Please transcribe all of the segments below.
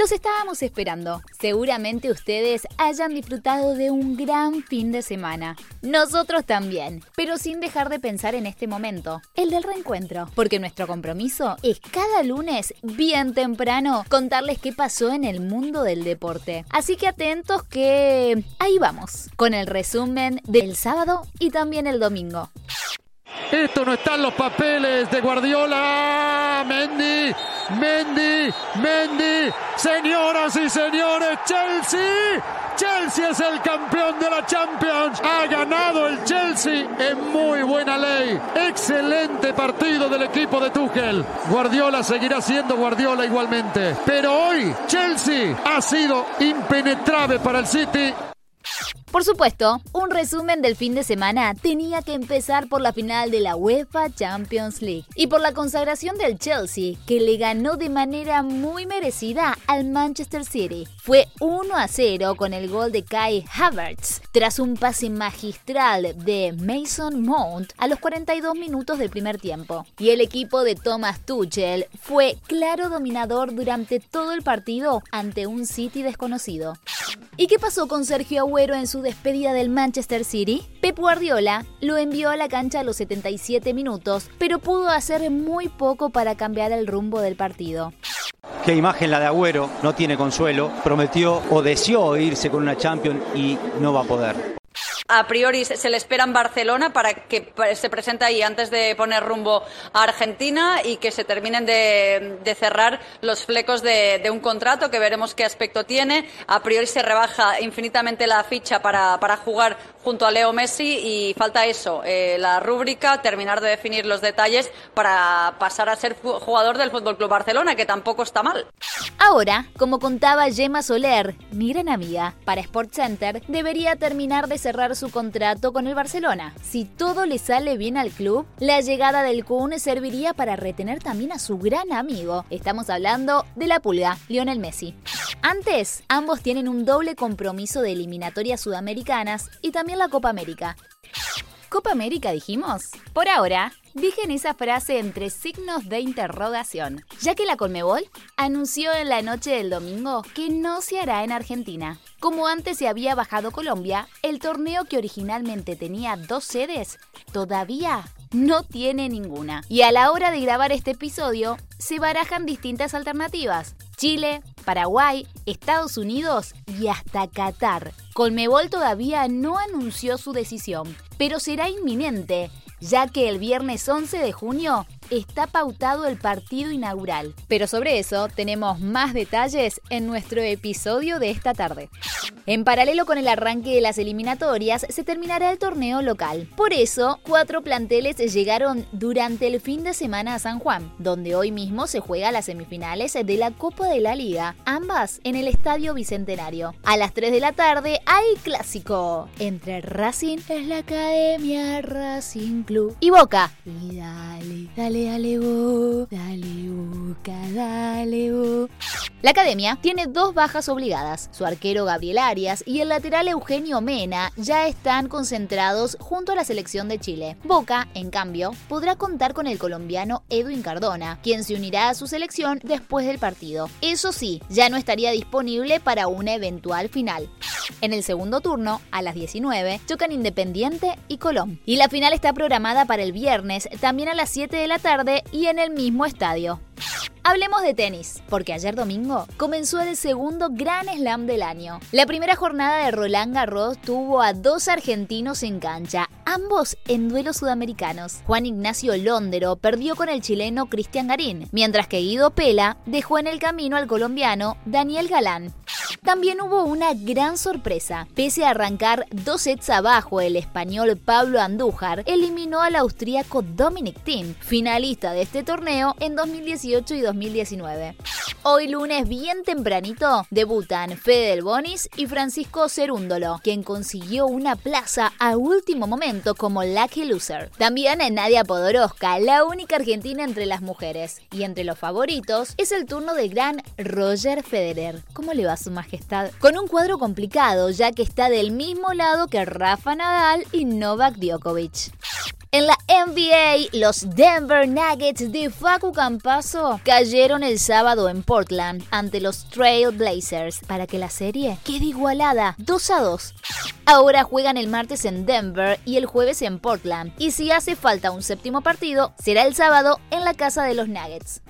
Los estábamos esperando. Seguramente ustedes hayan disfrutado de un gran fin de semana. Nosotros también, pero sin dejar de pensar en este momento, el del reencuentro, porque nuestro compromiso es cada lunes, bien temprano, contarles qué pasó en el mundo del deporte. Así que atentos que ahí vamos, con el resumen del sábado y también el domingo. Esto no está en los papeles de Guardiola. Mendy, Mendy, Mendy. Señoras y señores, Chelsea. Chelsea es el campeón de la Champions. Ha ganado el Chelsea en muy buena ley. Excelente partido del equipo de Tuchel. Guardiola seguirá siendo Guardiola igualmente. Pero hoy Chelsea ha sido impenetrable para el City. Por supuesto, un resumen del fin de semana tenía que empezar por la final de la UEFA Champions League y por la consagración del Chelsea, que le ganó de manera muy merecida al Manchester City. Fue 1 a 0 con el gol de Kai Havertz, tras un pase magistral de Mason Mount a los 42 minutos del primer tiempo. Y el equipo de Thomas Tuchel fue claro dominador durante todo el partido ante un City desconocido. ¿Y qué pasó con Sergio Agüero en su despedida del Manchester City? Pep Guardiola lo envió a la cancha a los 77 minutos, pero pudo hacer muy poco para cambiar el rumbo del partido. Qué imagen la de Agüero, no tiene consuelo, prometió o deseó irse con una Champions y no va a poder a priori se le espera en Barcelona para que se presente ahí antes de poner rumbo a Argentina y que se terminen de, cerrar los flecos de, un contrato que veremos qué aspecto tiene. A priori se rebaja infinitamente la ficha para, jugar junto a Leo Messi y falta eso, eh, la rúbrica, terminar de definir los detalles para pasar a ser jugador del Fútbol Club Barcelona, que tampoco está mal. Ahora, como contaba Gemma Soler, mi gran amiga, para Center debería terminar de cerrar su contrato con el Barcelona. Si todo le sale bien al club, la llegada del Kun serviría para retener también a su gran amigo. Estamos hablando de la pulga, Lionel Messi. Antes, ambos tienen un doble compromiso de eliminatorias sudamericanas y también la Copa América. Copa América dijimos. Por ahora, Dejen esa frase entre signos de interrogación, ya que la Colmebol anunció en la noche del domingo que no se hará en Argentina. Como antes se había bajado Colombia, el torneo que originalmente tenía dos sedes todavía no tiene ninguna. Y a la hora de grabar este episodio, se barajan distintas alternativas. Chile, Paraguay, Estados Unidos y hasta Qatar. Colmebol todavía no anunció su decisión, pero será inminente ya que el viernes 11 de junio está pautado el partido inaugural. Pero sobre eso tenemos más detalles en nuestro episodio de esta tarde. En paralelo con el arranque de las eliminatorias, se terminará el torneo local. Por eso, cuatro planteles llegaron durante el fin de semana a San Juan, donde hoy mismo se juega las semifinales de la Copa de la Liga, ambas en el Estadio Bicentenario. A las 3 de la tarde hay clásico entre Racing, es la Academia Racing Club, y Boca. Y dale, dale dale, dale, boca, dale, La academia tiene dos bajas obligadas. Su arquero Gabriel Arias y el lateral Eugenio Mena ya están concentrados junto a la selección de Chile. Boca, en cambio, podrá contar con el colombiano Edwin Cardona, quien se unirá a su selección después del partido. Eso sí, ya no estaría disponible para una eventual final. En el segundo turno, a las 19, chocan Independiente y Colón. Y la final está programada para el viernes, también a las 7 de la tarde y en el mismo estadio. Hablemos de tenis, porque ayer domingo comenzó el segundo Gran Slam del año. La primera jornada de Roland Garros tuvo a dos argentinos en cancha, ambos en duelos sudamericanos. Juan Ignacio Londero perdió con el chileno Cristian Garín, mientras que Guido Pela dejó en el camino al colombiano Daniel Galán. También hubo una gran sorpresa. Pese a arrancar dos sets abajo, el español Pablo Andújar eliminó al austríaco Dominic Thiem, finalista de este torneo en 2018 y 2019. Hoy lunes, bien tempranito, debutan Fede Del Bonis y Francisco Cerúndolo, quien consiguió una plaza a último momento como Lucky Loser. También en Nadia Podoroska, la única argentina entre las mujeres. Y entre los favoritos es el turno del gran Roger Federer. ¿Cómo le va su majestad? Con un cuadro complicado, ya que está del mismo lado que Rafa Nadal y Novak Djokovic. En la NBA, los Denver Nuggets de Facu Campaso cayeron el sábado en Portland ante los Trail Blazers para que la serie quede igualada 2 a 2. Ahora juegan el martes en Denver y el jueves en Portland. Y si hace falta un séptimo partido, será el sábado en la casa de los Nuggets.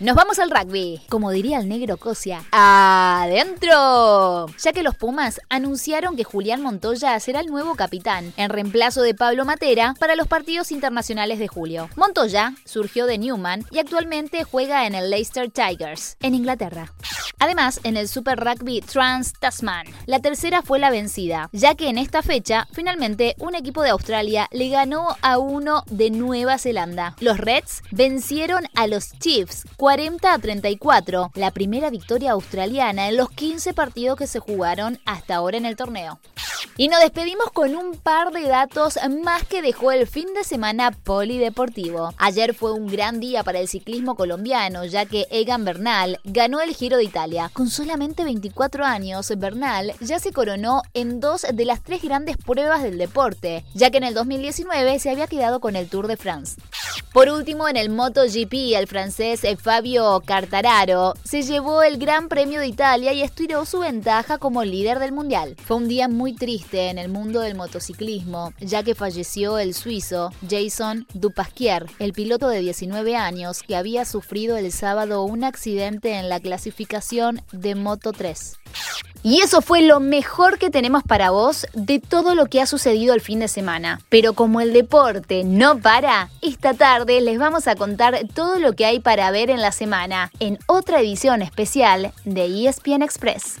Nos vamos al rugby, como diría el negro Cosia. ¡Adentro! Ya que los Pumas anunciaron que Julián Montoya será el nuevo capitán, en reemplazo de Pablo Matera para los partidos internacionales de julio. Montoya surgió de Newman y actualmente juega en el Leicester Tigers, en Inglaterra. Además, en el Super Rugby Trans Tasman, la tercera fue la vencida, ya que en esta fecha, finalmente, un equipo de Australia le ganó a uno de Nueva Zelanda. Los Reds vencieron a los Chiefs 40 a 34, la primera victoria australiana en los 15 partidos que se jugaron hasta ahora en el torneo. Y nos despedimos con un par de datos más que dejó el fin de semana polideportivo. Ayer fue un gran día para el ciclismo colombiano, ya que Egan Bernal ganó el Giro de Italia. Con solamente 24 años, Bernal ya se coronó en dos de las tres grandes pruebas del deporte, ya que en el 2019 se había quedado con el Tour de France. Por último, en el MotoGP, el francés Fabio Cartararo se llevó el Gran Premio de Italia y estiró su ventaja como líder del mundial. Fue un día muy en el mundo del motociclismo, ya que falleció el suizo Jason Dupasquier, el piloto de 19 años que había sufrido el sábado un accidente en la clasificación de Moto 3. Y eso fue lo mejor que tenemos para vos de todo lo que ha sucedido el fin de semana. Pero como el deporte no para, esta tarde les vamos a contar todo lo que hay para ver en la semana en otra edición especial de ESPN Express.